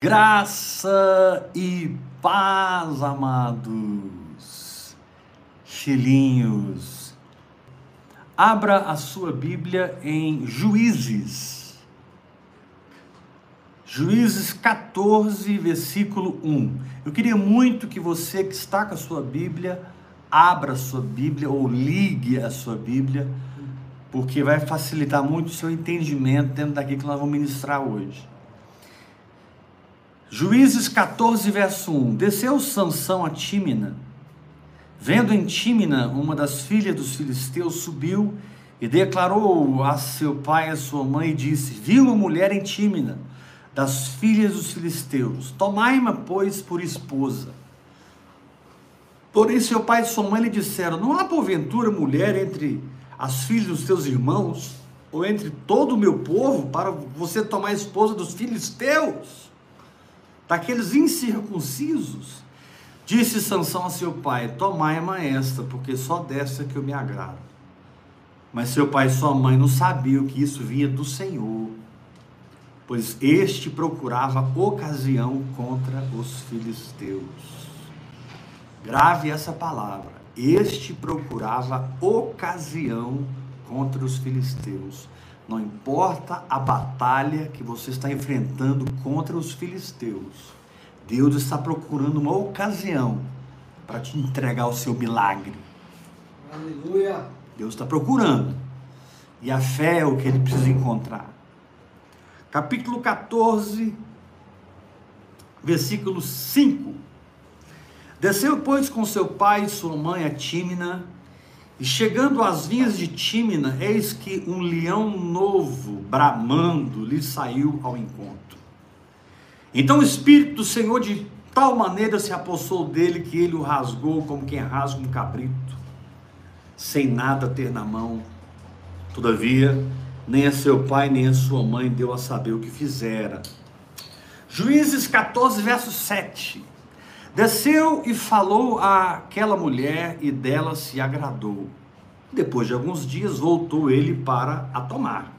Graça e paz, amados filhinhos. Abra a sua Bíblia em Juízes. Juízes 14, versículo 1. Eu queria muito que você que está com a sua Bíblia, abra a sua Bíblia ou ligue a sua Bíblia, porque vai facilitar muito o seu entendimento dentro daquilo que nós vamos ministrar hoje. Juízes 14, verso 1. Desceu Sansão a Tímina. Vendo em Tímina uma das filhas dos filisteus, subiu e declarou a seu pai e a sua mãe e disse: Vi uma mulher em Tímina, das filhas dos filisteus. Tomai-ma, pois, por esposa. Porém, seu pai e sua mãe lhe disseram: Não há porventura mulher entre as filhas dos teus irmãos, ou entre todo o meu povo, para você tomar esposa dos filisteus? Daqueles incircuncisos, disse Sansão a seu pai: Tomai-ma esta, porque só desta que eu me agrado. Mas seu pai e sua mãe não sabiam que isso vinha do Senhor, pois este procurava ocasião contra os filisteus. Grave essa palavra. Este procurava ocasião contra os filisteus. Não importa a batalha que você está enfrentando contra os filisteus, Deus está procurando uma ocasião para te entregar o seu milagre. Aleluia! Deus está procurando. E a fé é o que ele precisa encontrar. Capítulo 14, versículo 5. Desceu, pois, com seu pai e sua mãe a Tímina, e chegando às vinhas de Tímina, eis que um leão novo, bramando, lhe saiu ao encontro. Então o Espírito do Senhor de tal maneira se apossou dele que ele o rasgou como quem rasga um cabrito, sem nada ter na mão. Todavia, nem a seu pai nem a sua mãe deu a saber o que fizera. Juízes 14, verso 7. Desceu e falou àquela mulher e dela se agradou. Depois de alguns dias voltou ele para a tomar.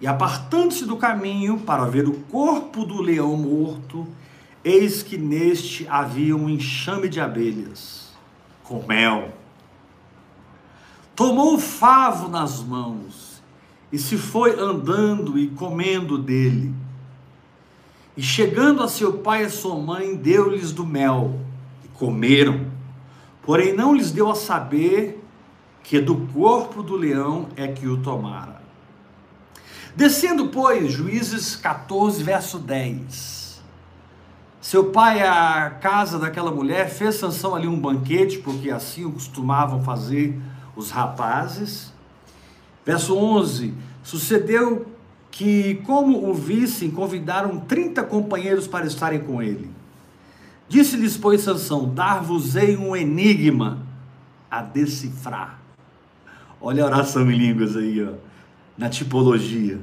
E apartando-se do caminho para ver o corpo do leão morto, eis que neste havia um enxame de abelhas, com mel. Tomou o favo nas mãos e se foi andando e comendo dele. E chegando a seu pai e a sua mãe, deu-lhes do mel, e comeram. Porém, não lhes deu a saber que do corpo do leão é que o tomara. Descendo, pois, Juízes 14, verso 10. Seu pai, à casa daquela mulher, fez Sansão ali um banquete, porque assim o costumavam fazer os rapazes. Verso 11: Sucedeu que, como o vissem, convidaram 30 companheiros para estarem com ele. Disse-lhes, pois, Sansão: Dar-vos-ei um enigma a decifrar. Olha a oração em línguas aí, ó, na tipologia.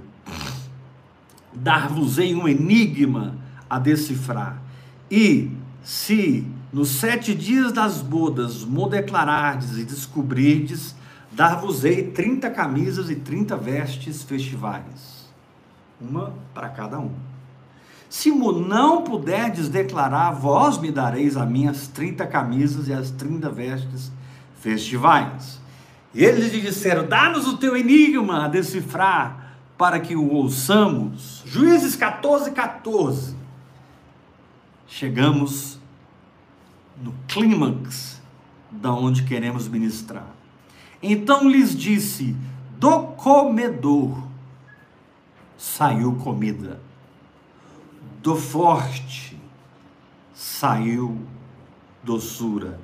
Dar-vos-ei um enigma a decifrar. E se nos sete dias das bodas mo declarardes e descobrirdes, dar-vos-ei trinta camisas e trinta vestes festivais uma para cada um. Se não puderdes declarar, vós me dareis as minhas trinta camisas e as trinta vestes festivais. E eles lhe disseram: Dá-nos o teu enigma a decifrar, para que o ouçamos. Juízes 14, 14. Chegamos no clímax da onde queremos ministrar. Então lhes disse: Do comedor saiu comida, do forte saiu doçura,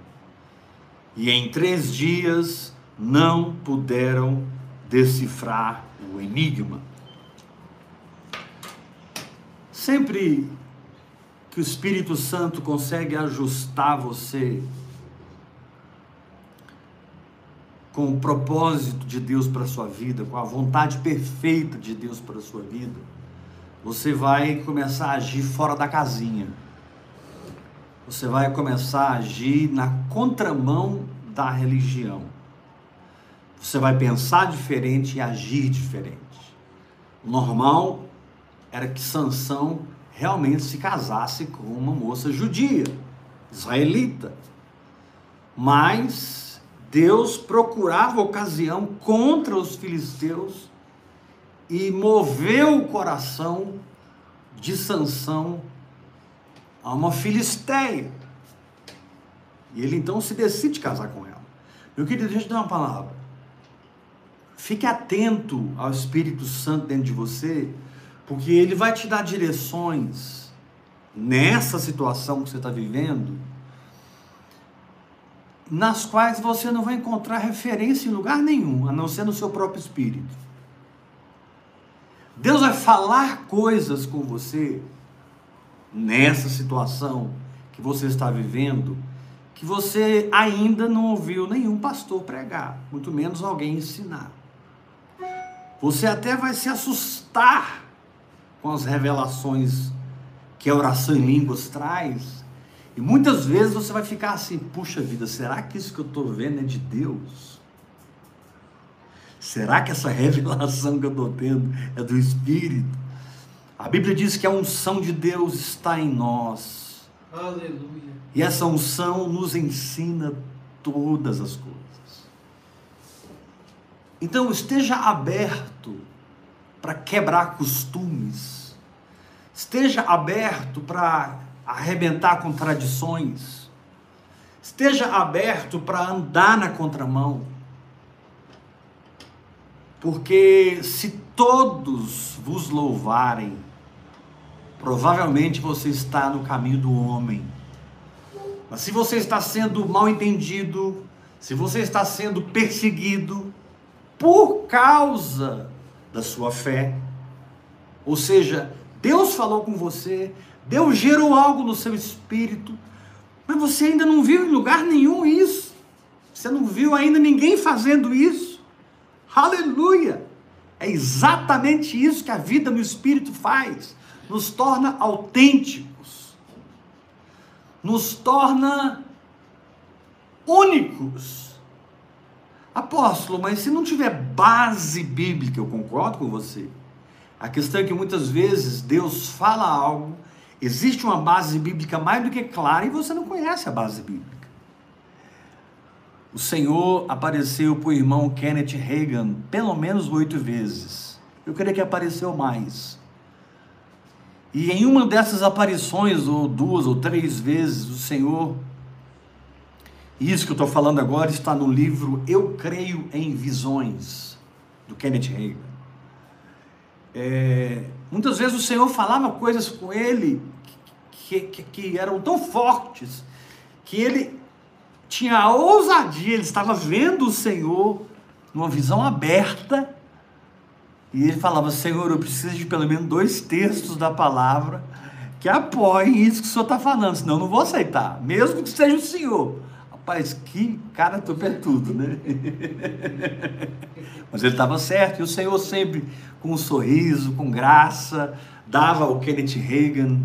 e em três dias não puderam decifrar o enigma. Sempre que o Espírito Santo consegue ajustar você com o propósito de Deus para a sua vida, com a vontade perfeita de Deus para a sua vida, você vai começar a agir fora da casinha. Você vai começar a agir na contramão da religião. Você vai pensar diferente e agir diferente. O normal era que Sansão realmente se casasse com uma moça judia, israelita. Mas Deus procurava ocasião contra os filisteus e moveu o coração de Sansão a uma filisteia. E ele então se decide casar com ela. Meu querido, deixa eu dar uma palavra. Fique atento ao Espírito Santo dentro de você, porque ele vai te dar direções nessa situação que você está vivendo, nas quais você não vai encontrar referência em lugar nenhum, a não ser no seu próprio espírito. Deus vai falar coisas com você nessa situação que você está vivendo, que você ainda não ouviu nenhum pastor pregar, muito menos alguém ensinar. Você até vai se assustar com as revelações que a oração em línguas traz. E muitas vezes você vai ficar assim: puxa vida, será que isso que eu estou vendo é de Deus? Será que essa revelação que eu estou tendo é do Espírito? A Bíblia diz que a unção de Deus está em nós. Aleluia. E essa unção nos ensina todas as coisas. Então esteja aberto para quebrar costumes. Esteja aberto para arrebentar com tradições. Esteja aberto para andar na contramão. Porque se todos vos louvarem, provavelmente você está no caminho do homem. Mas se você está sendo mal entendido, se você está sendo perseguido por causa da sua fé, ou seja, Deus falou com você, Deus gerou algo no seu espírito, mas você ainda não viu em lugar nenhum isso. Você não viu ainda ninguém fazendo isso. Aleluia! É exatamente isso que a vida no espírito faz. Nos torna autênticos. Nos torna únicos. Apóstolo, mas se não tiver base bíblica, eu concordo com você. A questão é que muitas vezes Deus fala algo, existe uma base bíblica mais do que clara e você não conhece a base bíblica. O Senhor apareceu para o irmão Kenneth Reagan pelo menos oito vezes. Eu creio que apareceu mais. E em uma dessas aparições, ou duas ou três vezes, o Senhor, isso que eu estou falando agora está no livro Eu Creio em Visões, do Kenneth Reagan. É, muitas vezes o Senhor falava coisas com ele que, que, que eram tão fortes que ele tinha a ousadia, ele estava vendo o Senhor numa visão aberta, e ele falava: Senhor, eu preciso de pelo menos dois textos da palavra que apoiem isso que o Senhor está falando, senão eu não vou aceitar, mesmo que seja o Senhor. Rapaz, que cara tudo, né? Mas ele estava certo, e o Senhor sempre com um sorriso, com graça, dava ao Kenneth Reagan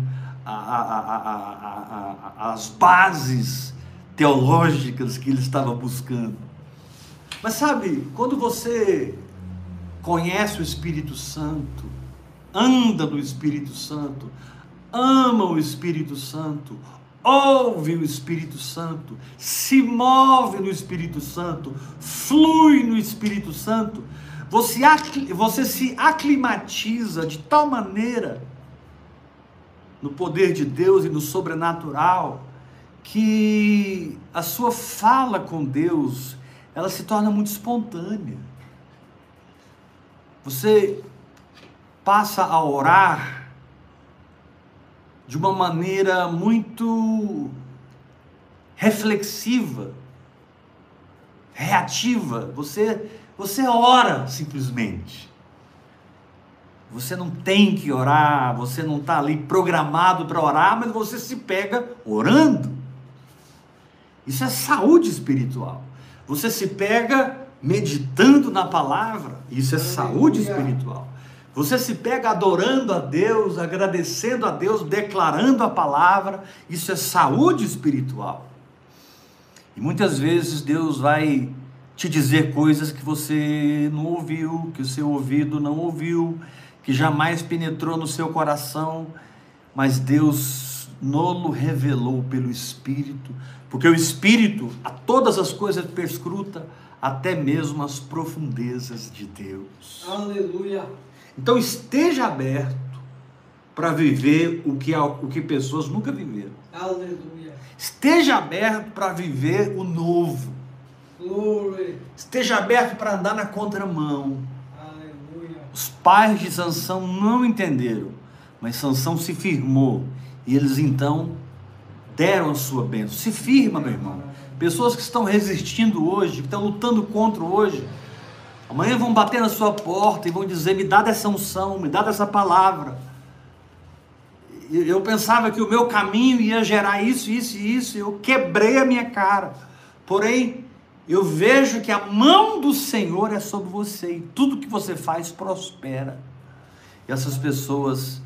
a, a, a, as bases teológicas que ele estava buscando. Mas sabe, quando você conhece o Espírito Santo, anda no Espírito Santo, ama o Espírito Santo, ouve o Espírito Santo, se move no Espírito Santo, flui no Espírito Santo, você, você se aclimatiza de tal maneira no poder de Deus e no sobrenatural que a sua fala com Deus, ela se torna muito espontânea. Você passa a orar de uma maneira muito reflexiva, reativa. Você você ora simplesmente. Você não tem que orar, você não está ali programado para orar, mas você se pega orando. Isso é saúde espiritual. Você se pega meditando na palavra, isso é saúde espiritual. Você se pega adorando a Deus, agradecendo a Deus, declarando a palavra, isso é saúde espiritual. E muitas vezes Deus vai te dizer coisas que você não ouviu, que o seu ouvido não ouviu, que jamais penetrou no seu coração, mas Deus nolo revelou pelo Espírito, porque o Espírito a todas as coisas perscruta, até mesmo as profundezas de Deus. Aleluia. Então esteja aberto para viver o que, o que pessoas nunca viveram. Aleluia. Esteja aberto para viver o novo. Glória. Esteja aberto para andar na contramão. Aleluia. Os pais de Sansão não entenderam, mas Sansão se firmou e eles então deram a sua bênção. Se firma, meu irmão. Pessoas que estão resistindo hoje, que estão lutando contra hoje, amanhã vão bater na sua porta e vão dizer: me dá dessa unção, me dá dessa palavra. Eu pensava que o meu caminho ia gerar isso, isso e isso, eu quebrei a minha cara. Porém, eu vejo que a mão do Senhor é sobre você e tudo que você faz prospera. E essas pessoas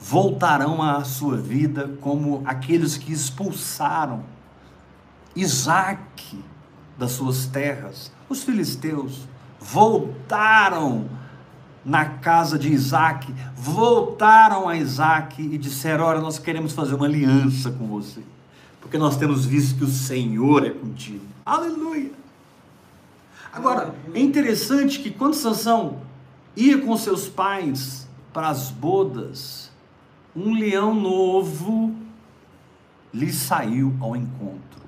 voltarão à sua vida como aqueles que expulsaram Isaac das suas terras. Os filisteus voltaram na casa de Isaac, voltaram a Isaac e disseram: Olha, nós queremos fazer uma aliança com você, porque nós temos visto que o Senhor é contigo. Aleluia! Agora, é interessante que quando Sansão ia com seus pais para as bodas, um leão novo lhe saiu ao encontro.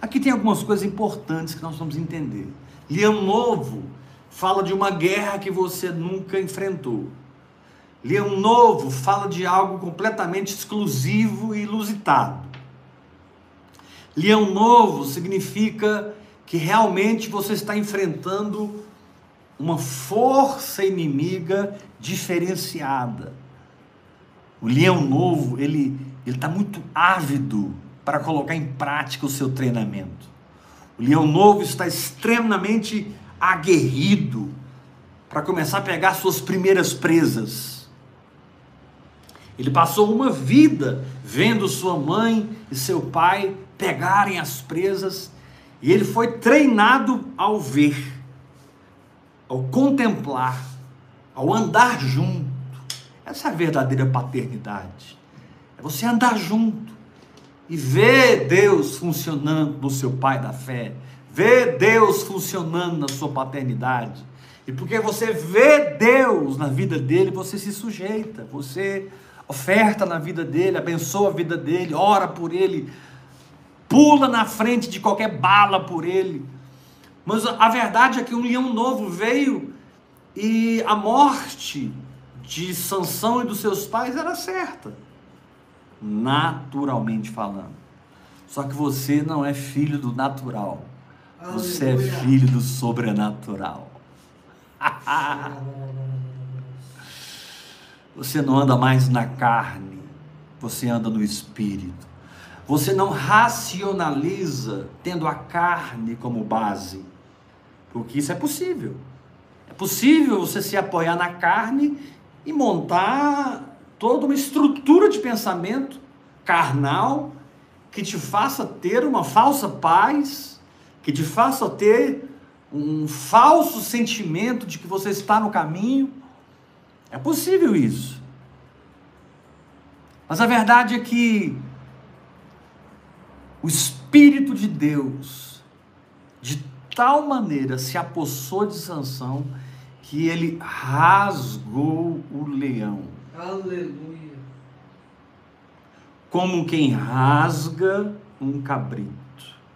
Aqui tem algumas coisas importantes que nós vamos entender. Leão novo fala de uma guerra que você nunca enfrentou. Leão Novo fala de algo completamente exclusivo e ilusitado. Leão Novo significa que realmente você está enfrentando uma força inimiga diferenciada. O leão novo, ele está muito ávido para colocar em prática o seu treinamento. O leão novo está extremamente aguerrido para começar a pegar suas primeiras presas. Ele passou uma vida vendo sua mãe e seu pai pegarem as presas, e ele foi treinado ao ver, ao contemplar, ao andar junto. Essa é a verdadeira paternidade. É você andar junto e ver Deus funcionando no seu pai da fé, vê Deus funcionando na sua paternidade. E porque você vê Deus na vida dele, você se sujeita, você oferta na vida dele, abençoa a vida dele, ora por ele, pula na frente de qualquer bala por ele. Mas a verdade é que um leão novo veio e a morte de Sansão e dos seus pais era certa, naturalmente falando. Só que você não é filho do natural. Você é filho do sobrenatural. Você não anda mais na carne, você anda no espírito. Você não racionaliza tendo a carne como base, porque isso é possível. É possível você se apoiar na carne e montar toda uma estrutura de pensamento carnal que te faça ter uma falsa paz que te faça ter um falso sentimento de que você está no caminho. É possível isso. Mas a verdade é que o Espírito de Deus, de tal maneira, se apossou de Sansão que ele rasgou o leão. Aleluia. Como quem rasga um cabrito.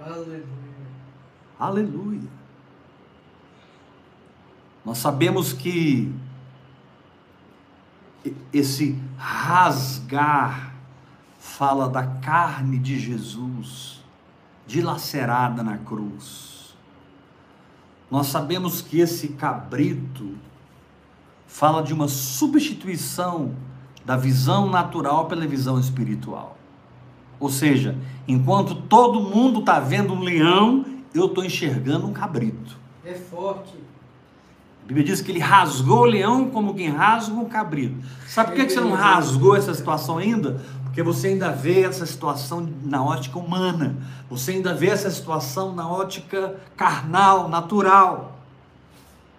Aleluia. Aleluia. Nós sabemos que esse rasgar fala da carne de Jesus dilacerada na cruz. Nós sabemos que esse cabrito fala de uma substituição da visão natural pela visão espiritual. Ou seja, enquanto todo mundo está vendo um leão, eu estou enxergando um cabrito. É forte. A Bíblia diz que ele rasgou o leão como quem rasga um cabrito. Sabe por que, que você não rasgou essa situação ainda? Porque você ainda vê essa situação na ótica humana. Você ainda vê essa situação na ótica carnal, natural.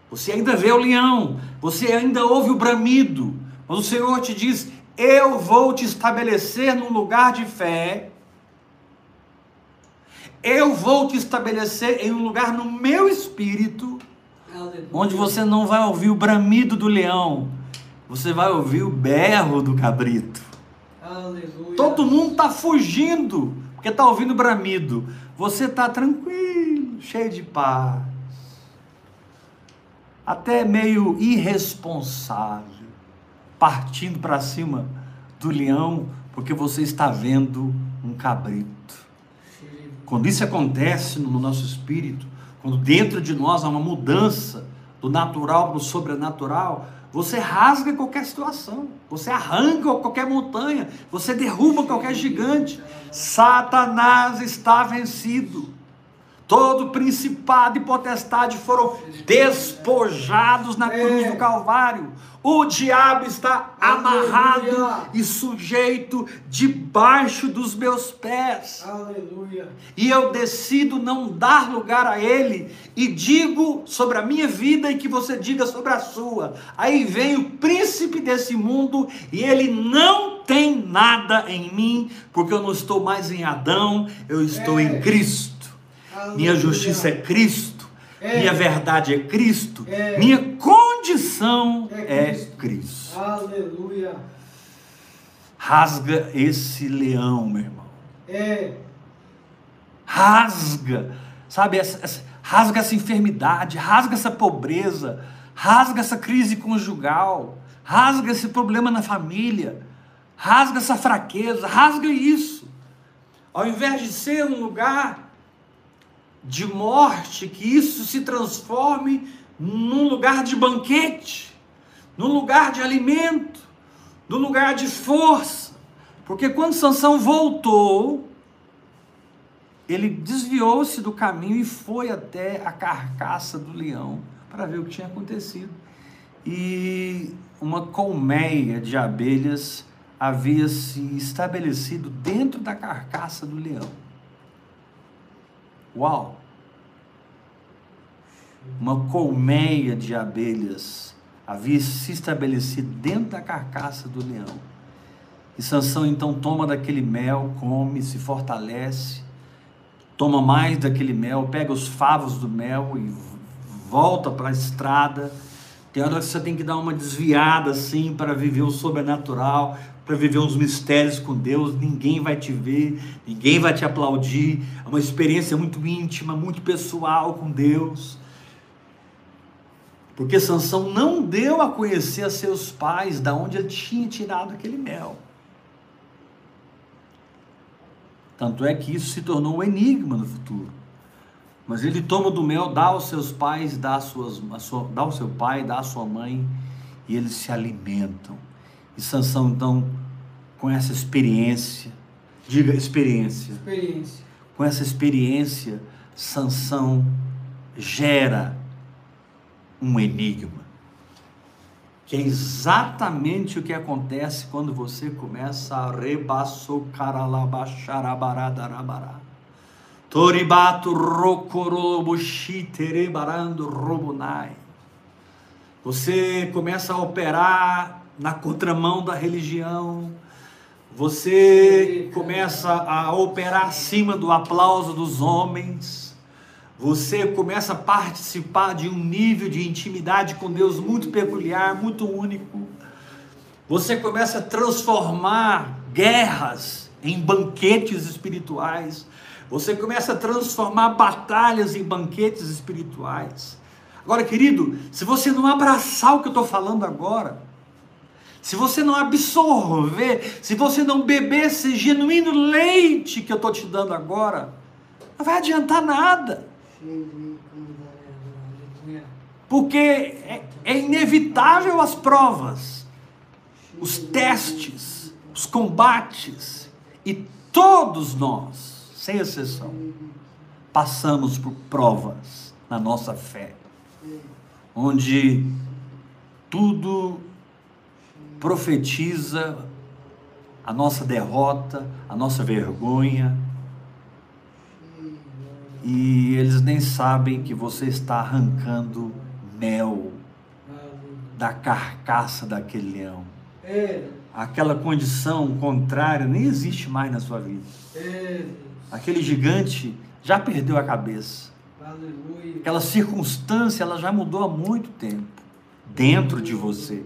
Você ainda vê o leão. Você ainda ouve o bramido. Mas o Senhor te diz: eu vou te estabelecer num lugar de fé. Eu vou te estabelecer em um lugar no meu espírito, Aleluia. onde você não vai ouvir o bramido do leão, você vai ouvir o berro do cabrito. Aleluia. Todo mundo está fugindo, porque está ouvindo bramido. Você está tranquilo, cheio de paz. Até meio irresponsável, partindo para cima do leão, porque você está vendo um cabrito. Quando isso acontece no nosso espírito, quando dentro de nós há uma mudança do natural para o sobrenatural, você rasga qualquer situação, você arranca qualquer montanha, você derruba qualquer gigante. Satanás está vencido. Todo principado e potestade foram despojados na cruz do Calvário. O diabo está amarrado e sujeito debaixo dos meus pés. Aleluia. E eu decido não dar lugar a ele e digo sobre a minha vida e que você diga sobre a sua. Aí vem o príncipe desse mundo e ele não tem nada em mim, porque eu não estou mais em Adão, eu estou É. em Cristo. Minha justiça é Cristo. É. Minha verdade é Cristo. É. Minha condição É é Cristo. Cristo. Aleluia. Rasga esse leão, meu irmão. É. rasga, sabe, essa, essa- rasga essa enfermidade, rasga essa pobreza, rasga essa crise conjugal, rasga esse problema na família, rasga essa fraqueza, rasga isso. Ao invés de ser um lugar de morte, que isso se transforme num lugar de banquete, num lugar de alimento, num lugar de força. Porque quando Sansão voltou, ele desviou-se do caminho e foi até a carcaça do leão para ver o que tinha acontecido. E uma colmeia de abelhas havia se estabelecido dentro da carcaça do leão. Uau! Uma colmeia de abelhas havia se estabelecido dentro da carcaça do leão. E Sansão então toma daquele mel, come, se fortalece, toma mais daquele mel, pega os favos do mel e volta para a estrada. Tem hora que você tem que dar uma desviada assim para viver o sobrenatural, para viver uns mistérios com Deus. Ninguém vai te ver, ninguém vai te aplaudir. É uma experiência muito íntima, muito pessoal com Deus. Porque Sansão não deu a conhecer a seus pais da onde ele tinha tirado aquele mel. Tanto é que isso se tornou um enigma no futuro. Mas ele toma do mel, dá aos seus pais, dá, suas, sua, dá ao seu pai, dá à sua mãe, e eles se alimentam. E Sansão, então, com essa experiência, diga experiência, Experiência. com essa experiência, Sansão gera um enigma. Que é exatamente o que acontece quando você começa a rebaçocaralabaxarabaradarabara. Toribato rocorobuxiterebarando robunai. Você começa a operar na contramão da religião. Você começa a operar acima do aplauso dos homens. Você começa a participar de um nível de intimidade com Deus muito peculiar, muito único. Você começa a transformar guerras em banquetes espirituais. Você começa a transformar batalhas em banquetes espirituais. Agora, querido, se você não abraçar o que eu estou falando agora, se você não absorver, se você não beber esse genuíno leite que eu estou te dando agora, não vai adiantar nada. Porque é, é inevitável as provas, os testes, os combates, e todos nós, sem exceção, passamos por provas na nossa fé, onde tudo profetiza a nossa derrota, a nossa vergonha, e eles nem sabem que você está arrancando mel da carcaça daquele leão. Aquela condição contrária nem existe mais na sua vida. Aquele gigante já perdeu a cabeça. Aquela circunstância ela já mudou há muito tempo dentro de você.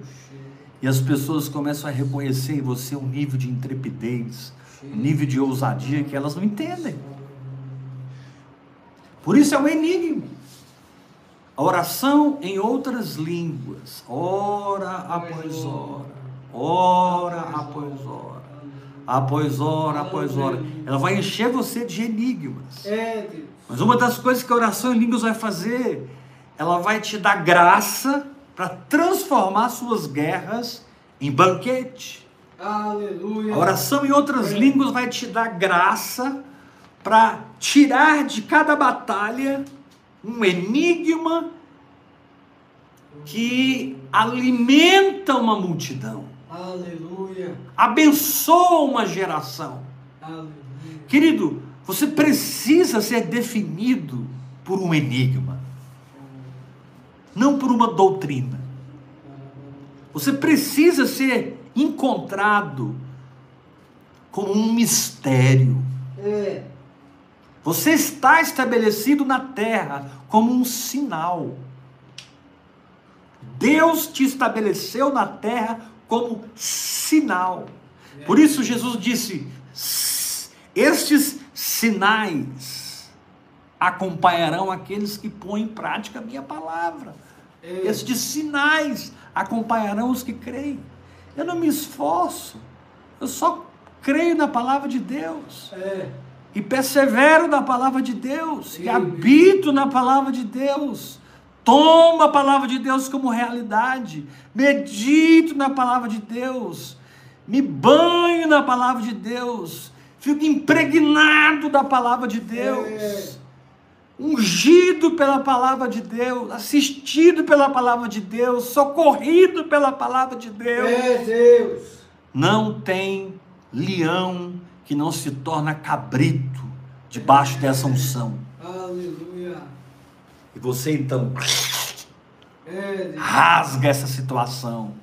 E as pessoas começam a reconhecer em você um nível de intrepidez, um nível de ousadia que elas não entendem. Por isso é um enigma. A oração em outras línguas, hora após hora, hora após hora, após hora após hora, ela vai encher você de enigmas. É. Mas uma das coisas que a oração em línguas vai fazer, ela vai te dar graça para transformar suas guerras em banquete. Aleluia. A oração em outras línguas vai te dar graça para tirar de cada batalha um enigma que alimenta uma multidão, Aleluia. abençoa uma geração. Aleluia. Querido, você precisa ser definido por um enigma, não por uma doutrina. Você precisa ser encontrado como um mistério. É. Você está estabelecido na terra como um sinal. Deus te estabeleceu na terra como sinal. Por isso Jesus disse: "S- Estes sinais acompanharão aqueles que põem em prática a minha palavra. É. Estes sinais acompanharão os que creem. Eu não me esforço, eu só creio na palavra de Deus É. e persevero na palavra de Deus, e Amém. habito na palavra de Deus, tomo a palavra de Deus como realidade, medito na palavra de Deus, me banho na palavra de Deus, fico impregnado da palavra de Deus, É. ungido pela palavra de Deus, assistido pela palavra de Deus, socorrido pela palavra de Deus. É, Deus. Não tem leão que não se torna cabrito debaixo dessa unção. Aleluia. E você então É, rasga essa situação.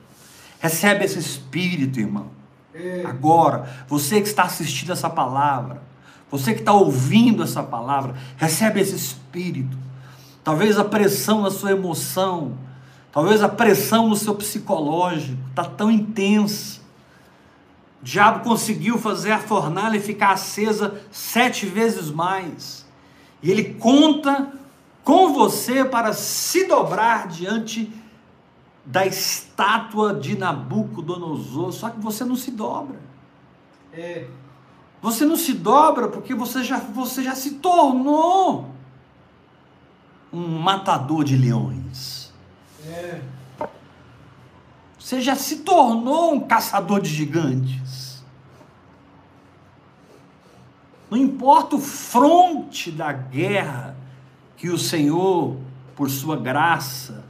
Recebe esse espírito, irmão. É. Agora, você que está assistindo essa palavra, você que está ouvindo essa palavra, recebe esse espírito. Talvez a pressão na sua emoção, talvez a pressão no seu psicológico está tão intensa. O diabo conseguiu fazer a fornalha ficar acesa sete vezes mais. E ele conta com você para se dobrar diante da estátua de Nabucodonosor, só que você não se dobra. É. Você não se dobra porque você já, você já se tornou um matador de leões. É. Você já se tornou um caçador de gigantes. Não importa o fronte da guerra que o Senhor, por sua graça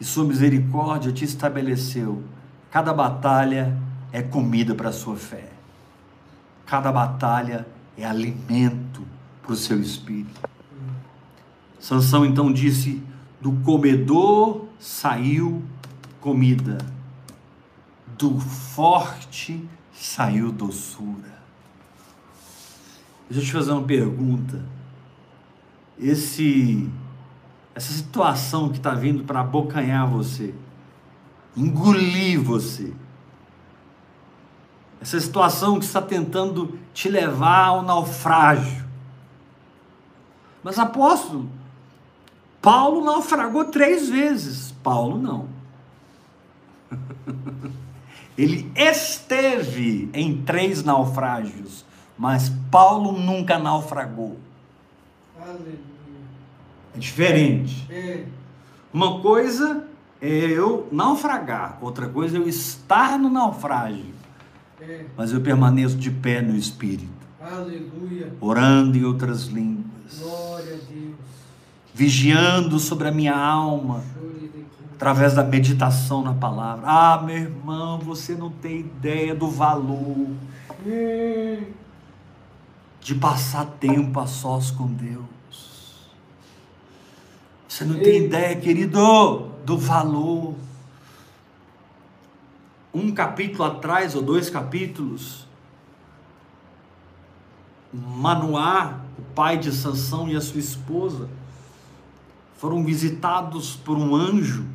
e sua misericórdia, te estabeleceu, cada batalha é comida para a sua fé. Cada batalha é alimento para o seu espírito. Sansão então disse: Do comedor saiu comida, do forte saiu doçura. Deixa eu te fazer uma pergunta. Esse, essa situação que está vindo para abocanhar você, engolir você, essa situação que está tentando te levar ao naufrágio. Mas apóstolo, Paulo naufragou três vezes. Paulo não. Ele esteve em três naufrágios, mas Paulo nunca naufragou. Aleluia. É diferente. É. Uma coisa é eu naufragar, outra coisa é eu estar no naufrágio, É. mas eu permaneço de pé no espírito, Aleluia. orando em outras línguas, Glória a Deus. vigiando sobre a minha alma, através da meditação na palavra. Ah, meu irmão, você não tem ideia do valor Hum. de passar tempo a sós com Deus. Você não tem ideia, querido, do valor um capítulo atrás, ou dois capítulos, Manoá, o pai de Sansão e a sua esposa, foram visitados por um anjo,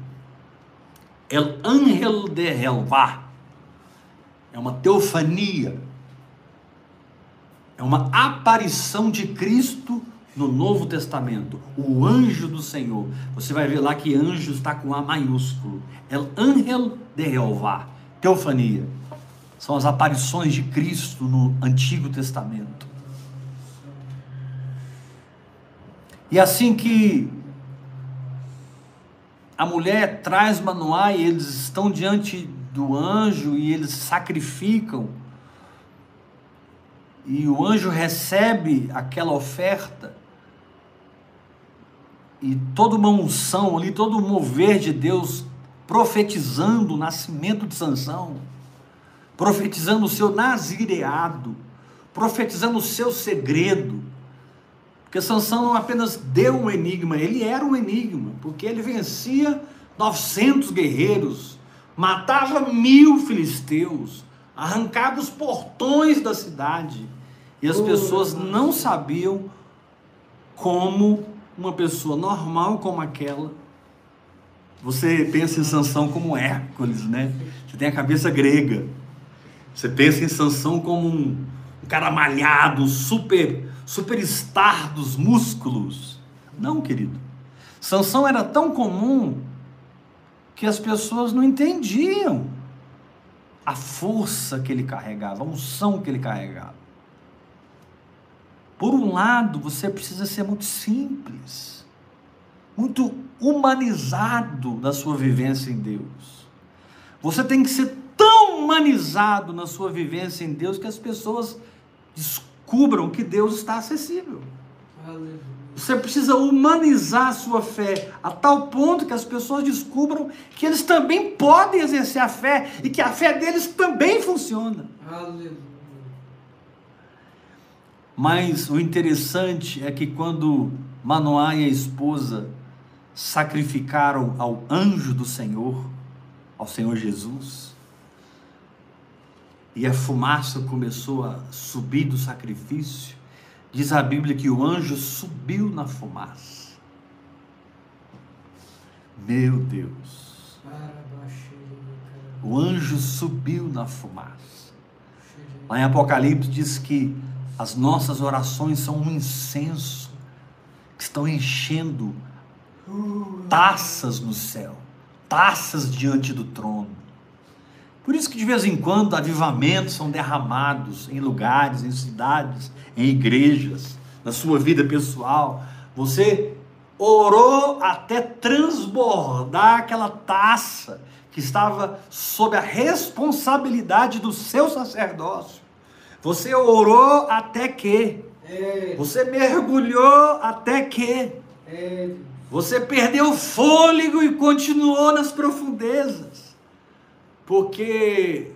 El Ángel de Jehová. É uma teofania, é uma aparição de Cristo no Novo Testamento, o anjo do Senhor. Você vai ver lá que anjo está com A maiúsculo. El Ángel de Jehová, teofania. São as aparições de Cristo no Antigo Testamento. E assim que a mulher traz Manoá e eles estão diante do anjo e eles sacrificam, e o anjo recebe aquela oferta, e toda uma unção ali, todo o mover de Deus profetizando o nascimento de Sansão, profetizando o seu nazireado, profetizando o seu segredo, porque Sansão não apenas deu um enigma, ele era um enigma, porque ele vencia 900 guerreiros, matava mil filisteus, arrancava os portões da cidade, e as pessoas não sabiam como uma pessoa normal como aquela. Você pensa em Sansão como Hércules, né? Você tem a cabeça grega. Você pensa em Sansão como um, cara malhado, super superstar dos músculos. Não, querido. Sansão era tão comum que as pessoas não entendiam a força que ele carregava, a unção que ele carregava. Por um lado, você precisa ser muito simples, muito humanizado na sua vivência em Deus. Você tem que ser tão humanizado na sua vivência em Deus que as pessoas descubram que Deus está acessível. Você precisa humanizar a sua fé a tal ponto que as pessoas descubram que eles também podem exercer a fé e que a fé deles também funciona. Aleluia. Mas o interessante é que quando Manoá e a esposa sacrificaram ao anjo do Senhor, ao Senhor Jesus, e a fumaça começou a subir do sacrifício, diz a Bíblia que o anjo subiu na fumaça. Meu Deus. O anjo subiu na fumaça. Lá em Apocalipse diz que as nossas orações são um incenso que estão enchendo taças no céu, taças diante do trono. Por isso que de vez em quando avivamentos são derramados em lugares, em cidades, em igrejas, na sua vida pessoal. Você orou até transbordar aquela taça que estava sob a responsabilidade do seu sacerdócio. Você orou até que. É. Você mergulhou até que. Você perdeu fôlego e continuou nas profundezas porque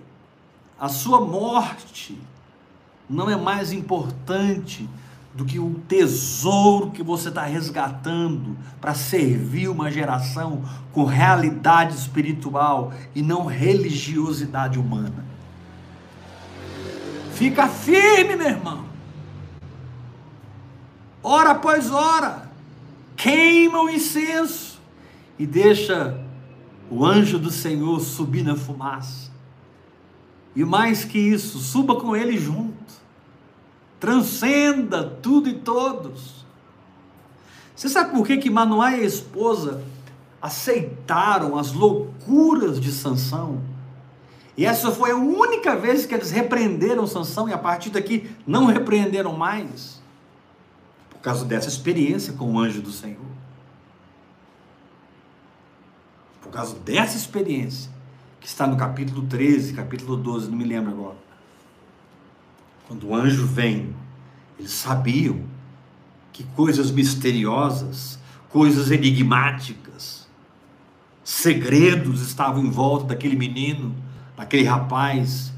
a sua morte não é mais importante do que o tesouro que você está resgatando para servir uma geração com realidade espiritual e não religiosidade humana. Fica firme, meu irmão. Hora após hora, queima o incenso e deixa o anjo do Senhor subir na fumaça. E mais que isso, suba com ele junto. Transcenda tudo e todos. Você sabe por que, que Manoá e a esposa aceitaram as loucuras de Sansão? E essa foi a única vez que eles repreenderam Sansão e a partir daqui não repreenderam mais. Por causa dessa experiência com o anjo do Senhor. por causa dessa experiência, que está no capítulo 13, capítulo 12, não me lembro agora. Quando o anjo vem, eles sabiam que coisas misteriosas, coisas enigmáticas, segredos estavam em volta daquele menino, daquele rapaz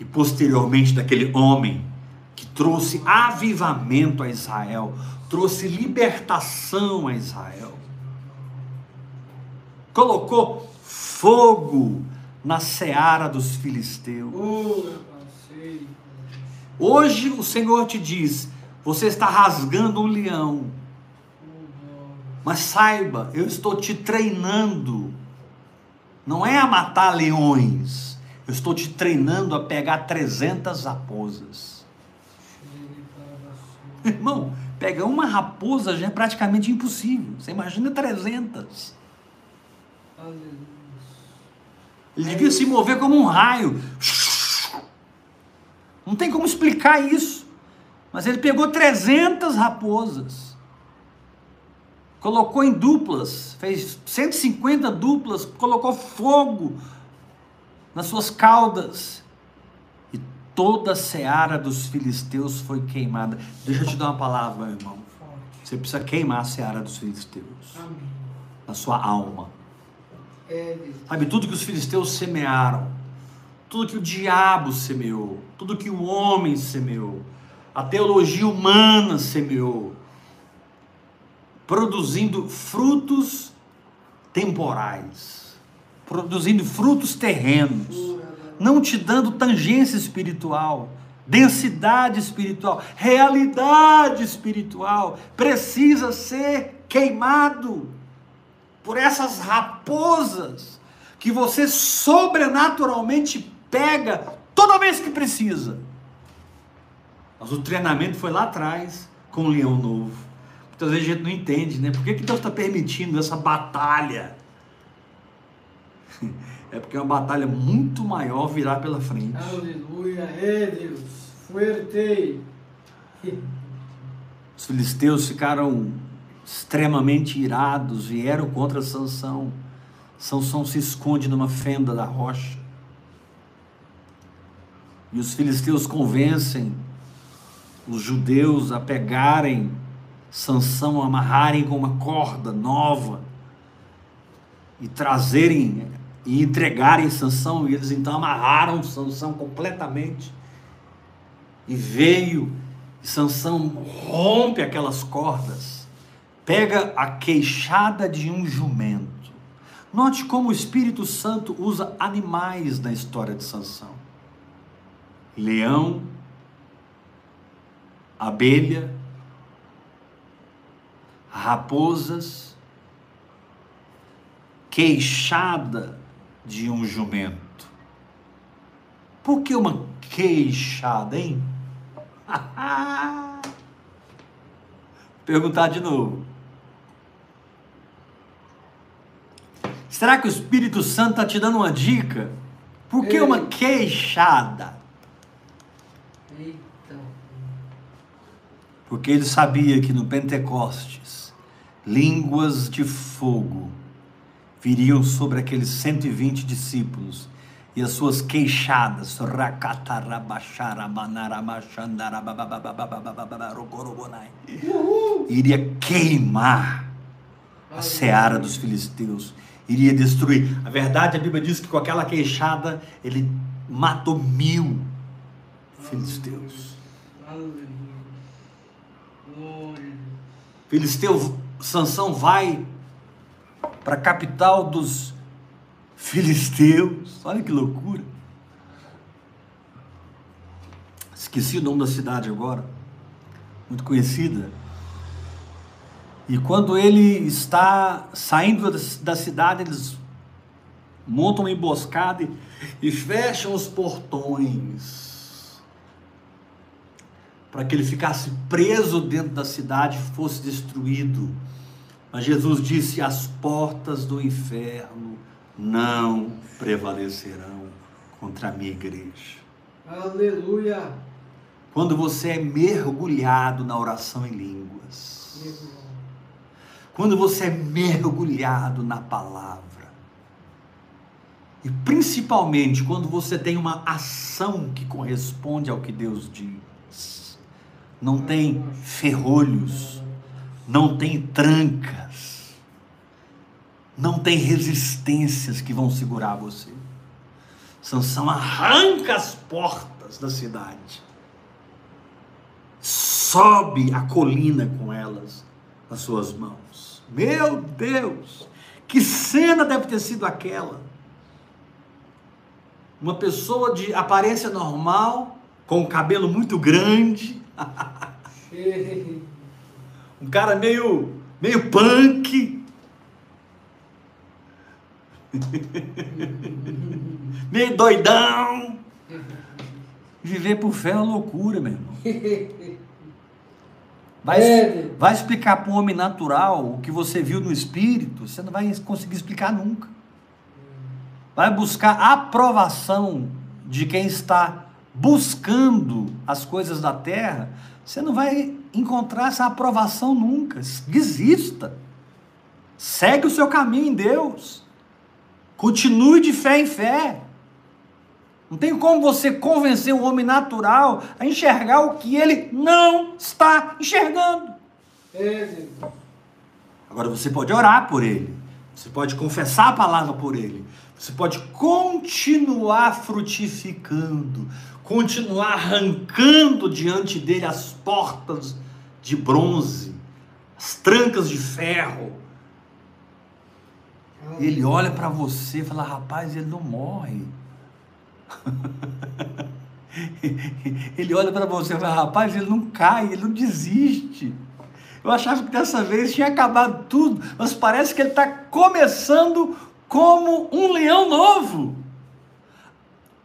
e posteriormente daquele homem que trouxe avivamento a Israel, trouxe libertação a Israel colocou fogo na seara dos filisteus. Passei. Hoje o Senhor te diz: você está rasgando um leão, mas saiba, eu estou te treinando. Não é a matar leões, eu estou te treinando a pegar 300 raposas. Irmão, pegar uma raposa já é praticamente impossível. Você imagina 300. Aleluia. Ele devia se mover como um raio. Não tem como explicar isso. Mas ele pegou 300 raposas. Colocou em duplas, fez 150 duplas, colocou fogo nas suas caudas. Toda a seara dos filisteus foi queimada. Deixa eu te dar uma palavra, meu irmão. Você precisa queimar a seara dos filisteus Amém. na sua alma. É. Sabe, tudo que os filisteus semearam, tudo que o diabo semeou, tudo que o homem semeou, a teologia humana semeou, produzindo frutos temporais, produzindo frutos terrenos, não te dando tangência espiritual, densidade espiritual, realidade espiritual, precisa ser queimado por essas raposas que você sobrenaturalmente pega toda vez que precisa. Mas o treinamento foi lá atrás com o leão novo. Muitas vezes a gente não entende, né? Por que, que Deus está permitindo essa batalha? É porque é uma batalha muito maior virá pela frente. Aleluia. É Deus. Fuerte. Os filisteus ficaram extremamente irados, vieram contra Sansão. Sansão se esconde numa fenda da rocha. E os filisteus convencem os judeus a pegarem Sansão, amarrarem com uma corda nova e trazerem e entregarem Sansão, e eles então amarraram Sansão completamente. E veio, e Sansão rompe aquelas cordas, pega a queixada de um jumento. Note como o Espírito Santo usa animais na história de Sansão. Leão, abelha, raposas, queixada de um jumento. Por que uma queixada, hein? Perguntar de novo. Será que o Espírito Santo está te dando uma dica? Por que Ei. uma queixada? Eita. Porque ele sabia que no Pentecostes, línguas de fogo viriam sobre aqueles 120 discípulos e as suas queixadas iria queimar a seara dos filisteus, iria destruir. A verdade, a Bíblia diz que com aquela queixada ele matou mil filisteus. Filisteu, Sansão vai para a capital dos filisteus. Olha que loucura. Esqueci o nome da cidade agora. Muito conhecida. E quando ele está saindo da- da cidade, eles montam uma emboscada e fecham os portões para que ele ficasse preso dentro da cidade e fosse destruído. Mas Jesus disse: as portas do inferno não prevalecerão contra a minha igreja. Aleluia. Quando você é mergulhado na oração em línguas, quando você é mergulhado na palavra, e principalmente quando você tem uma ação que corresponde ao que Deus diz, não tem ferrolhos, não tem trancas, não tem resistências que vão segurar você. Sansão arranca as portas da cidade, sobe a colina com elas nas suas mãos. Meu Deus, que cena deve ter sido aquela! uma pessoa de aparência normal, com o cabelo muito grande, um cara meio, meio punk, meio doidão. Viver por fé é uma loucura, meu irmão. Vai, É. vai explicar para um homem natural o que você viu no espírito, você não vai conseguir explicar nunca. Vai buscar aprovação de quem está buscando as coisas da terra, você não vai encontrar essa aprovação nunca. Desista. Segue o seu caminho em Deus. Continue de fé em fé. Não tem como você convencer um homem natural a enxergar o que ele não está enxergando. Agora você pode orar por ele. Você pode confessar a palavra por ele. Você pode continuar frutificando, continuar arrancando diante dele as portas de bronze, as trancas de ferro. Ele olha para você e fala: rapaz, ele não morre. ele olha para você e fala: rapaz, ele não cai, ele não desiste. Eu achava que dessa vez tinha acabado tudo, mas parece que ele está começando como um leão novo.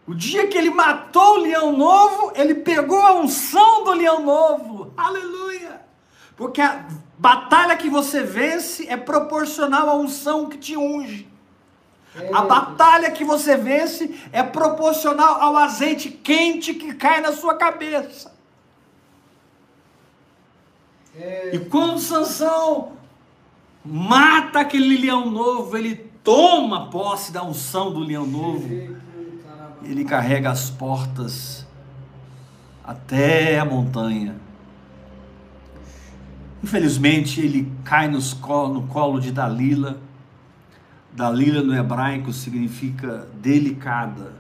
O dia que ele matou o leão novo, ele pegou a unção do leão novo. Aleluia! Porque a batalha que você vence é proporcional à unção que te unge. É, A batalha que você vence é proporcional ao azeite quente que cai na sua cabeça. É, E quando Sansão mata aquele leão novo, ele toma posse da unção do leão novo. Ele carrega as portas até a montanha. Infelizmente, ele cai no colo de Dalila. Dalila no hebraico significa delicada.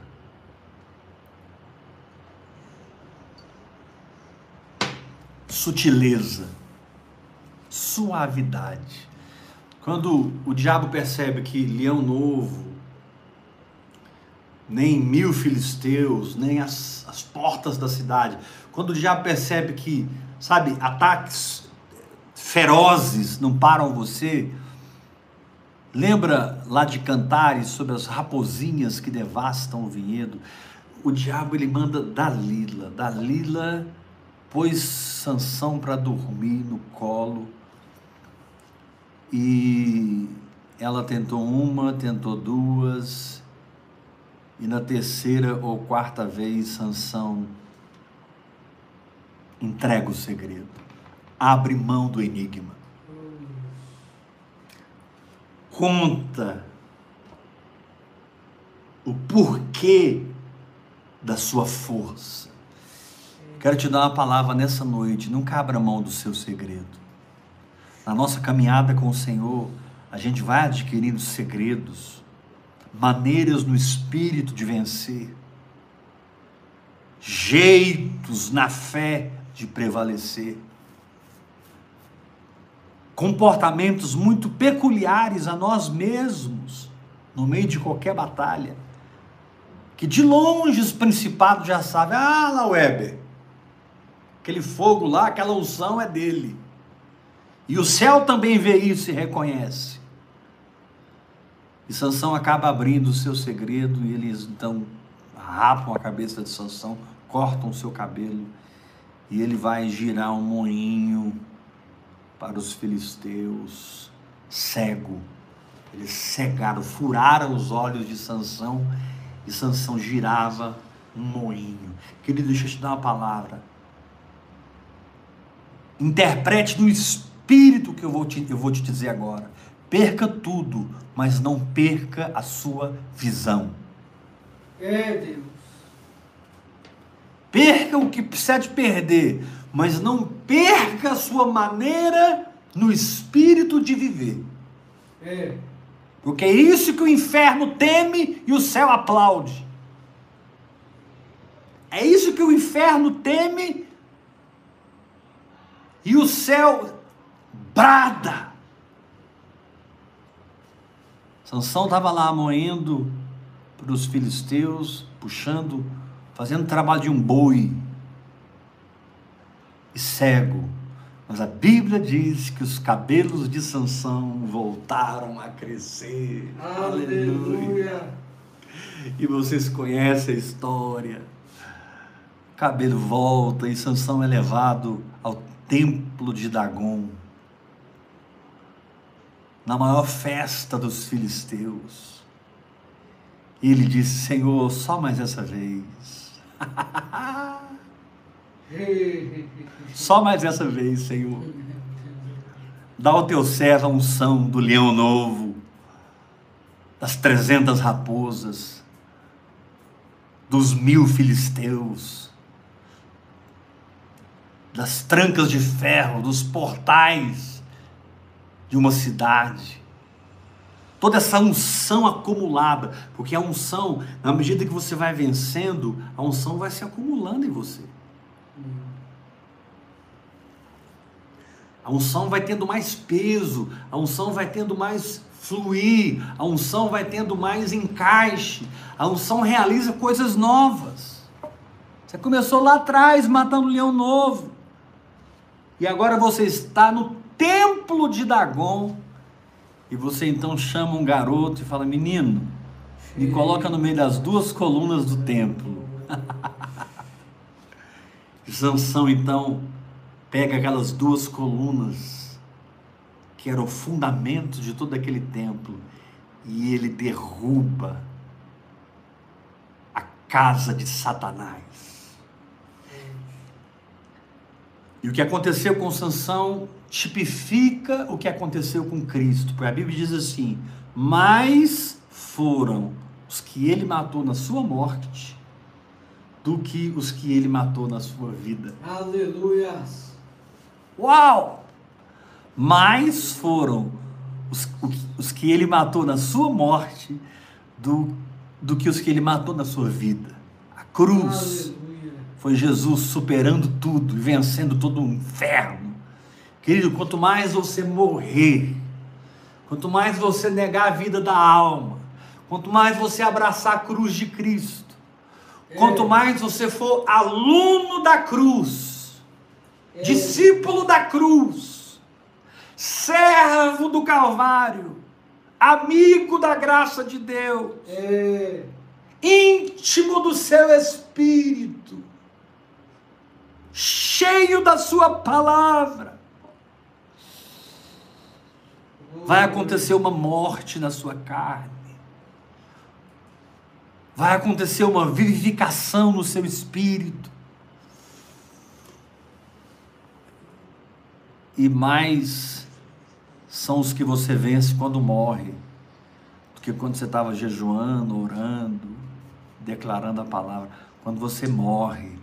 Sutileza, suavidade. Quando o diabo percebe que leão novo, nem mil filisteus, nem as, as portas da cidade. Quando o diabo percebe que, sabe, ataques ferozes não param você, lembra lá de Cantares sobre as raposinhas que devastam o vinhedo? O diabo ele manda Dalila. Dalila pôs Sansão para dormir no colo e ela tentou uma, tentou duas, e na terceira ou quarta vez, Sansão entrega o segredo, abre mão do enigma, conta o porquê da sua força. Quero te dar uma palavra nessa noite, nunca abra mão do seu segredo. Na nossa caminhada com o Senhor, a gente vai adquirindo segredos, maneiras no espírito de vencer, jeitos na fé de prevalecer, comportamentos muito peculiares a nós mesmos no meio de qualquer batalha, que de longe os principados já sabem, ah, lá Weber, aquele fogo lá, aquela unção é dele. E o céu também vê isso e reconhece. E Sansão acaba abrindo o seu segredo e eles então rapam a cabeça de Sansão, cortam o seu cabelo e ele vai girar um moinho para os filisteus, cego. Eles cegaram, furaram os olhos de Sansão e Sansão girava um moinho. Querido, deixa eu te dar uma palavra. Interprete no espírito que eu vou te, eu vou te dizer agora. Perca tudo, mas não perca a sua visão. É, Deus. Perca o que precisa de perder, mas não perca a sua maneira no espírito de viver. É. Porque é isso que o inferno teme e o céu aplaude. É isso que o inferno teme e o céu brada. Sansão estava lá moendo para os filisteus, puxando, fazendo trabalho de um boi e cego. Mas a Bíblia diz que os cabelos de Sansão voltaram a crescer. Aleluia. E vocês conhecem a história. O cabelo volta e Sansão é levado ao templo de Dagon. Na maior festa dos filisteus. E ele disse: Senhor, só mais essa vez. Só mais essa vez, Senhor. Dá ao teu servo a unção do leão novo, das trezentas raposas, dos mil filisteus, das trancas de ferro, dos portais de uma cidade. Toda essa unção acumulada, porque a unção, na medida que você vai vencendo, a unção vai se acumulando em você. A unção vai tendo mais peso, a unção vai tendo mais fluir, a unção vai tendo mais encaixe, a unção realiza coisas novas. Você começou lá atrás matando um leão novo, e agora você está no templo de Dagon, e você então chama um garoto e fala: Menino, me coloca no meio das duas colunas do templo. Sansão então pega aquelas duas colunas que eram o fundamento de todo aquele templo e ele derruba a casa de Satanás. E o que aconteceu com Sansão tipifica o que aconteceu com Cristo, porque a Bíblia diz assim: mais foram os que ele matou na sua morte do que os que ele matou na sua vida. Aleluia. Uau! Mais foram os, os que ele matou na sua morte do, do que os que ele matou na sua vida. A cruz Aleluia. Foi Jesus superando tudo e vencendo todo o inferno. Querido, quanto mais você morrer, quanto mais você negar a vida da alma, quanto mais você abraçar a cruz de Cristo, quanto mais você for aluno da cruz, discípulo da cruz, servo do Calvário, amigo da graça de Deus, É. íntimo do seu espírito, cheio da sua palavra. Vai acontecer uma morte na sua carne. Vai acontecer uma vivificação no seu espírito. E mais são os que você vence quando morre do que quando você estava jejuando, orando, declarando a palavra. Quando você morre,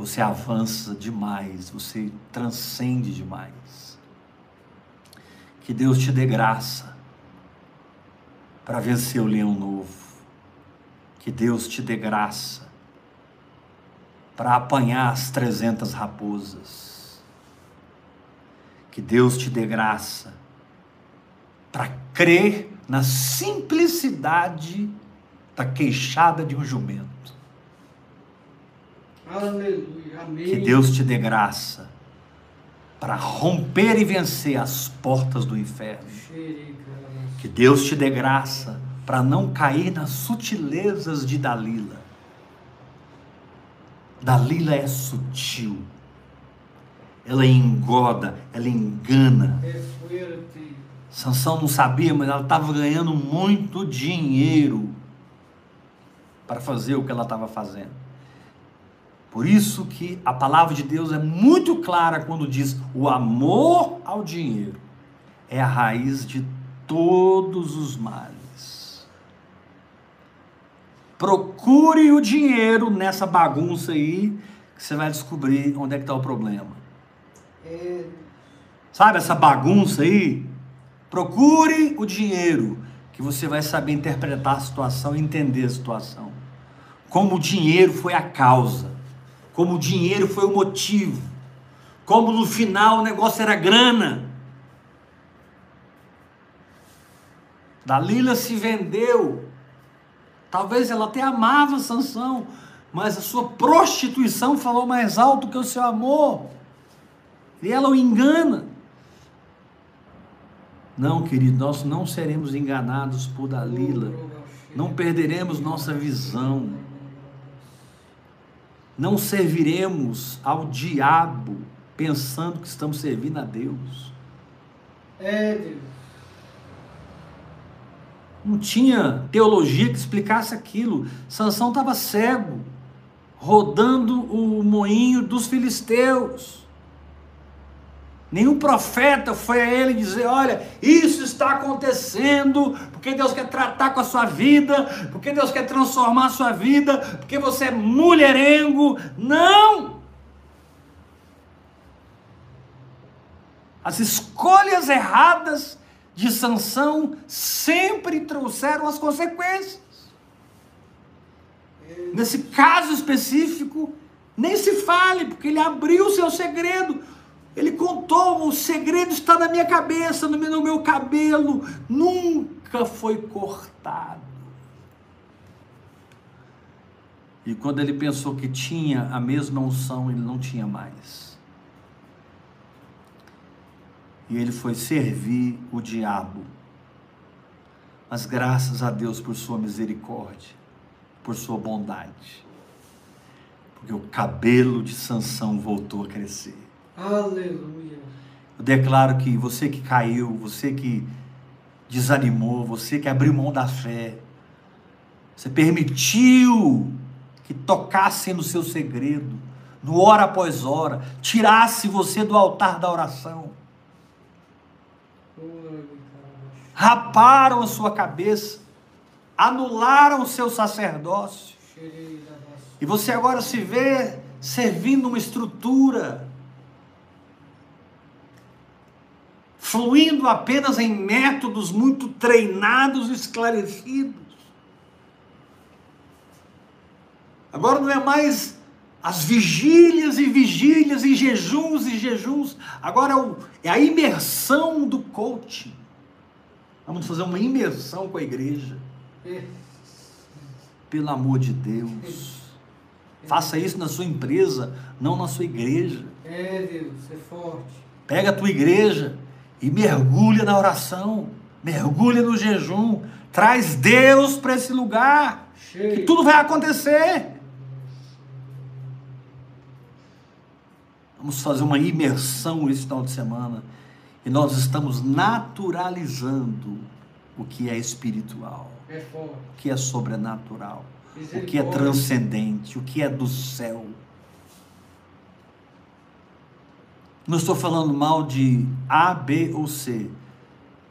você avança demais, você transcende demais. Que Deus te dê graça para vencer o leão novo. Que Deus te dê graça para apanhar as trezentas raposas. Que Deus te dê graça para crer na simplicidade da queixada de um jumento. Aleluia. Amém. Que Deus te dê graça para romper e vencer as portas do inferno. Que Deus te dê graça para não cair nas sutilezas de Dalila. Dalila é sutil. Ela engoda, ela engana. É. Sansão não sabia, mas ela estava ganhando muito dinheiro para fazer o que ela estava fazendo. Por isso que a palavra de Deus é muito clara quando diz: o amor ao dinheiro é a raiz de todos os males. Procure o dinheiro nessa bagunça aí, que você vai descobrir onde é que está o problema. É. Sabe essa bagunça aí? Procure o dinheiro, que você vai saber interpretar a situação entender a situação. Como o dinheiro foi a causa, como o dinheiro foi o motivo, como no final o negócio era grana. Dalila se vendeu Talvez ela até amava Sansão, mas a sua prostituição falou mais alto que o seu amor. E ela o engana. Não, querido, nós não seremos enganados por Dalila. Não perderemos nossa visão. Não serviremos ao diabo pensando que estamos servindo a Deus. É, Deus. Não tinha teologia que explicasse aquilo. Sansão estava cego, rodando o moinho dos filisteus. Nenhum profeta foi a ele dizer: olha, isso está acontecendo, porque Deus quer tratar com a sua vida, porque Deus quer transformar a sua vida, porque você é mulherengo. Não! As escolhas erradas de Sansão sempre trouxeram as consequências. Nesse caso específico, nem se fale, porque ele abriu o seu segredo. Ele contou: o segredo está na minha cabeça, no meu, no meu cabelo, nunca foi cortado. E quando ele pensou que tinha a mesma unção, ele não tinha mais. E ele foi servir o diabo. Mas graças a Deus por sua misericórdia, por sua bondade. Porque o cabelo de Sansão voltou a crescer. Aleluia. Eu declaro que você que caiu, você que desanimou, você que abriu mão da fé, você permitiu que tocassem no seu segredo, no hora após hora, tirasse você do altar da oração, raparam a sua cabeça, anularam o seu sacerdócio, e você agora se vê servindo uma estrutura fluindo apenas em métodos muito treinados e esclarecidos. Agora não é mais as vigílias e vigílias e jejuns e jejuns. Agora é, o, é a imersão do coaching. Vamos fazer uma imersão com a igreja. Pelo amor de Deus. Faça isso na sua empresa, não na sua igreja. É, Deus, é forte. Pega a tua igreja e mergulha na oração, mergulha no jejum, traz Deus para esse lugar, Cheio. que tudo vai acontecer. Vamos fazer uma imersão esse final de semana e nós estamos naturalizando o que é espiritual, É o que é sobrenatural, o que é transcendente, o que é do céu. Não estou falando mal de A, B ou C.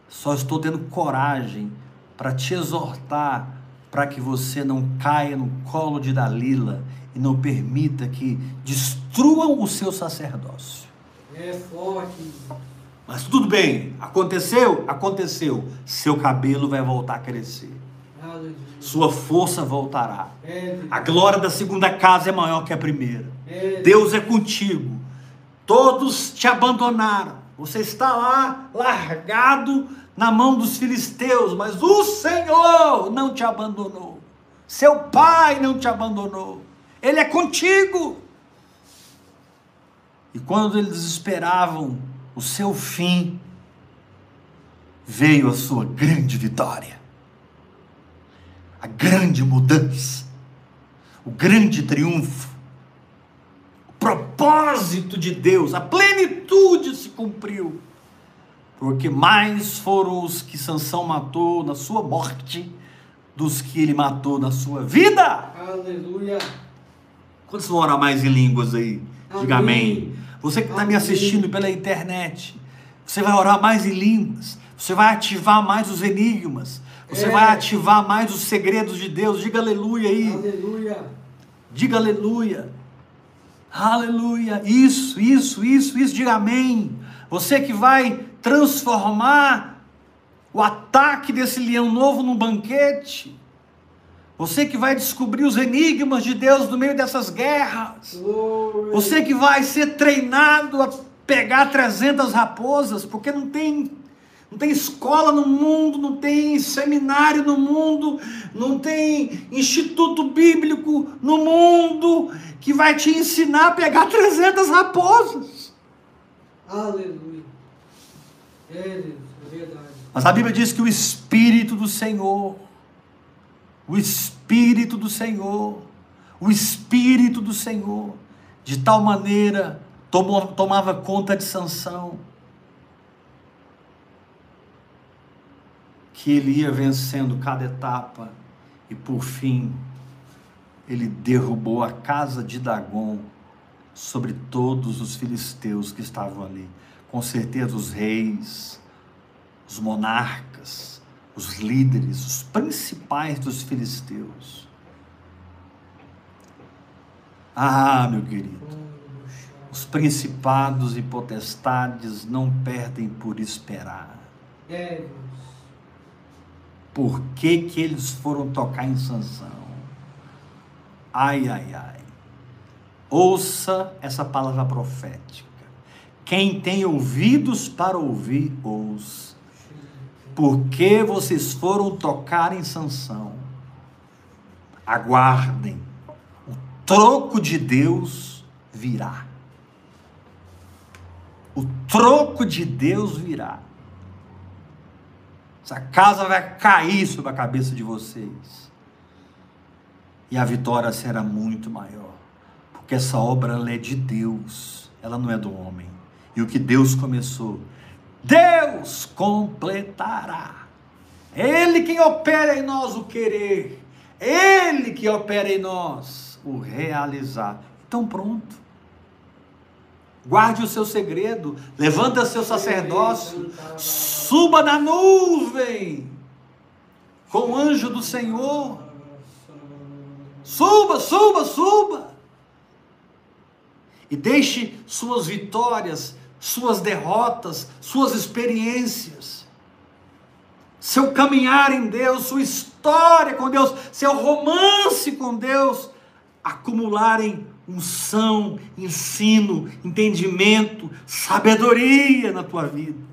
Só estou tendo coragem para te exortar para que você não caia no colo de Dalila e não permita que destruam o seu sacerdócio. É forte. Mas tudo bem, aconteceu? Aconteceu. Seu cabelo vai voltar a crescer. Aleluia. Sua força voltará. É. A glória da segunda casa é maior que a primeira. É, Deus é contigo. Todos te abandonaram. Você está lá largado na mão dos filisteus, mas o Senhor não te abandonou. Seu pai não te abandonou. Ele é contigo. E quando eles esperavam o seu fim, veio a sua grande vitória. A grande mudança. O grande triunfo propósito de Deus, a plenitude se cumpriu. Porque mais foram os que Sansão matou na sua morte dos que ele matou na sua vida. Aleluia. Quantos vão orar mais em línguas aí? Diga amém. Amém. Você que está me Amém. assistindo pela internet, você vai orar mais em línguas. Você vai ativar mais os enigmas. Você É. vai ativar mais os segredos de Deus. Diga aleluia aí. Aleluia. Diga aleluia. Aleluia. Isso, isso, isso, isso. Diga amém. Você que vai transformar o ataque desse leão novo num banquete. Você que vai descobrir os enigmas de Deus no meio dessas guerras. Você que vai ser treinado a pegar 300 raposas, porque não tem Não tem escola no mundo, não tem seminário no mundo, não tem instituto bíblico no mundo que vai te ensinar a pegar 300 raposas. Aleluia. É, é verdade. Mas a Bíblia diz que o Espírito do Senhor, o Espírito do Senhor, o Espírito do Senhor, de tal maneira tomou, tomava conta de Sansão, que ele ia vencendo cada etapa e por fim ele derrubou a casa de Dagon sobre todos os filisteus que estavam ali. Com certeza os reis, os monarcas, os líderes, os principais dos filisteus. Ah, meu querido, os principados e potestades não perdem por esperar. É, Deus. Por que, que eles foram tocar em Sansão? Ai, ai, ai. Ouça essa palavra profética. Quem tem ouvidos para ouvir, ouça. Porque vocês foram tocar em Sansão. Aguardem. O troco de Deus virá. O troco de Deus virá. Essa casa vai cair sobre a cabeça de vocês. E a vitória será muito maior. Porque essa obra é de Deus, ela não é do homem. E o que Deus começou, Deus completará. Ele quem opera em nós o querer. Ele que opera em nós o realizar. Então pronto. Guarde o seu segredo, levanta seu sacerdócio, suba na nuvem com o anjo do Senhor. Suba, suba, suba. E deixe suas vitórias, suas derrotas, suas experiências, seu caminhar em Deus, sua história com Deus, seu romance com Deus acumularem unção, ensino, entendimento, sabedoria na tua vida.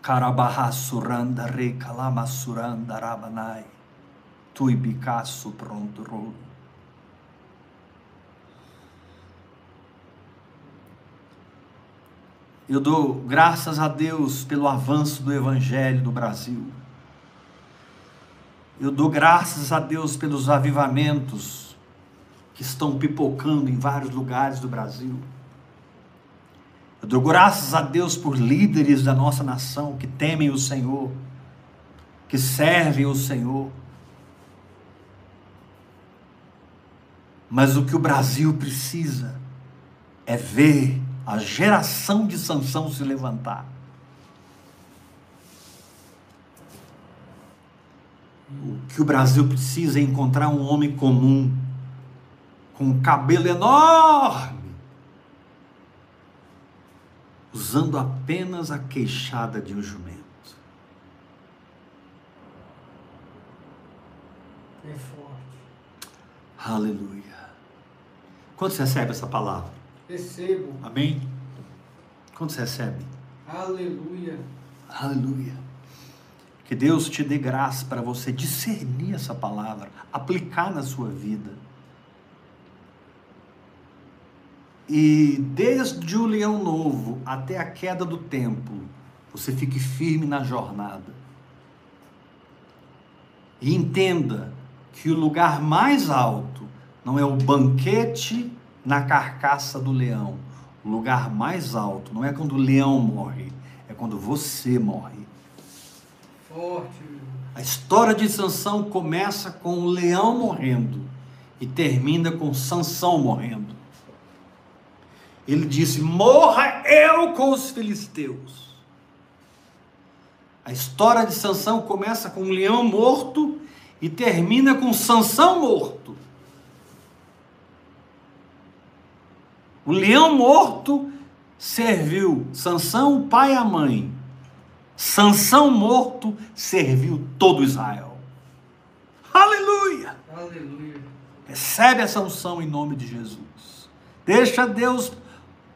Karabahasuranda rekalamasuranda rabanai. Tui pronto. Eu dou graças a Deus pelo avanço do Evangelho no Brasil. Eu dou graças a Deus pelos avivamentos que estão pipocando em vários lugares do Brasil. Eu dou graças a Deus por líderes da nossa nação que temem o Senhor, que servem o Senhor. Mas o que o Brasil precisa é ver a geração de Sansão se levantar. O que o Brasil precisa é encontrar um homem comum, com um cabelo enorme, usando apenas a queixada de um jumento. É forte. Aleluia. Quando você recebe essa palavra? Recebo. Amém? Quando você recebe? Aleluia. Aleluia. Que Deus te dê graça para você discernir essa palavra, aplicar na sua vida. E desde o leão novo até a queda do templo, você fique firme na jornada. E entenda que o lugar mais alto não é o banquete na carcaça do leão. O lugar mais alto não é quando o leão morre, é quando você morre. A história de Sansão começa com o leão morrendo e termina com Sansão morrendo. Ele disse: "Morra eu com os filisteus". A história de Sansão começa com um leão morto e termina com Sansão morto. O leão morto serviu Sansão, o pai e a mãe. Sansão morto serviu todo Israel. Aleluia! Aleluia. Recebe essa unção em nome de Jesus. Deixa Deus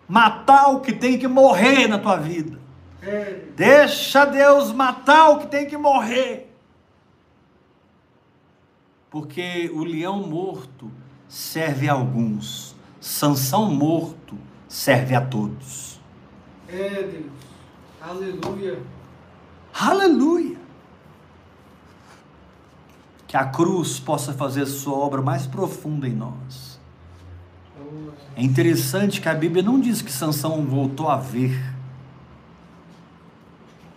matar o que tem que morrer na tua vida. É, Deixa Deus matar o que tem que morrer. Porque o leão morto serve a alguns, Sansão morto serve a todos. é Deus. Aleluia. Aleluia! Que a cruz possa fazer sua obra mais profunda em nós. É interessante que a Bíblia não diz que Sansão voltou a ver.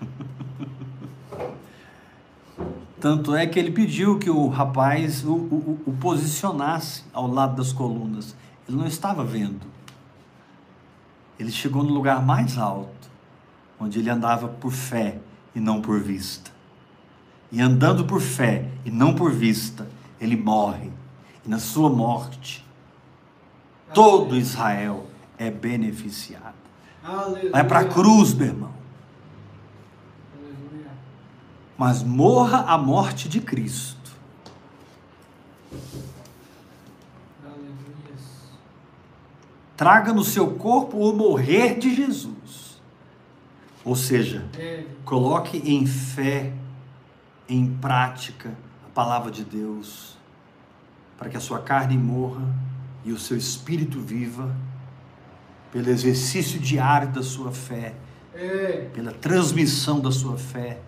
Tanto é que ele pediu que o rapaz o, o- o posicionasse ao lado das colunas. Ele não estava vendo. Ele chegou no lugar mais alto, onde ele andava por fé e não por vista. E andando por fé e não por vista, ele morre. E na sua morte, todo Israel é beneficiado. Aleluia. Vai para a cruz, meu irmão. Aleluia. Mas morra a morte de Cristo. Aleluia. Traga no seu corpo o morrer de Jesus. Ou seja, É, coloque em fé, em prática, a palavra de Deus, para que a sua carne morra e o seu espírito viva, pelo exercício diário da sua fé, é, pela transmissão da sua fé,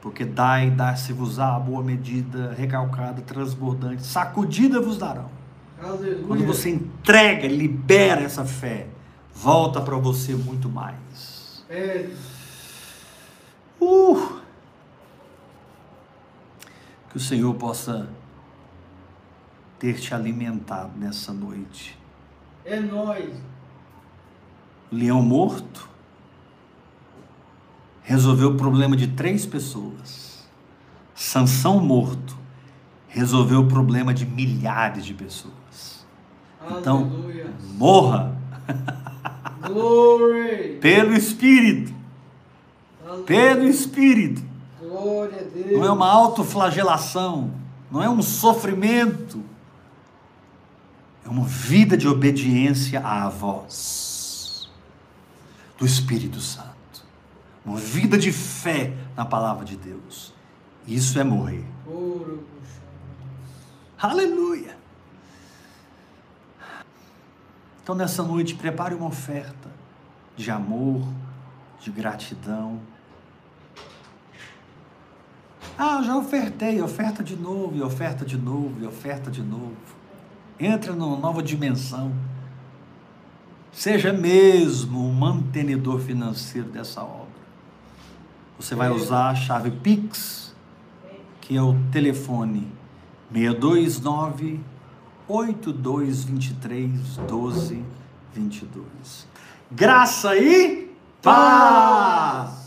porque dai, dá-se-vos-á a boa medida, recalcada, transbordante, sacudida vos darão. Quando você entrega, libera essa fé, volta para você muito mais. É, Uh! Que o Senhor possa ter te alimentado nessa noite. é nós. Leão morto resolveu o problema de três pessoas. Sansão morto resolveu o problema de milhares de pessoas. Então, Aleluia. morra Glory. pelo Espírito, Aleluia. pelo Espírito. Glória a Deus. Não é uma autoflagelação, não é um sofrimento. É uma vida de obediência à voz do Espírito Santo. Uma vida de fé na palavra de Deus. Isso é morrer. Aleluia! Então, nessa noite, prepare uma oferta de amor, de gratidão. Ah, eu já ofertei, oferta de novo, e oferta de novo, e oferta de novo. Entra numa nova dimensão. Seja mesmo um mantenedor financeiro dessa obra. Você vai usar a chave Pix, que é o telefone 629 82 23 12 22. Graça e paz!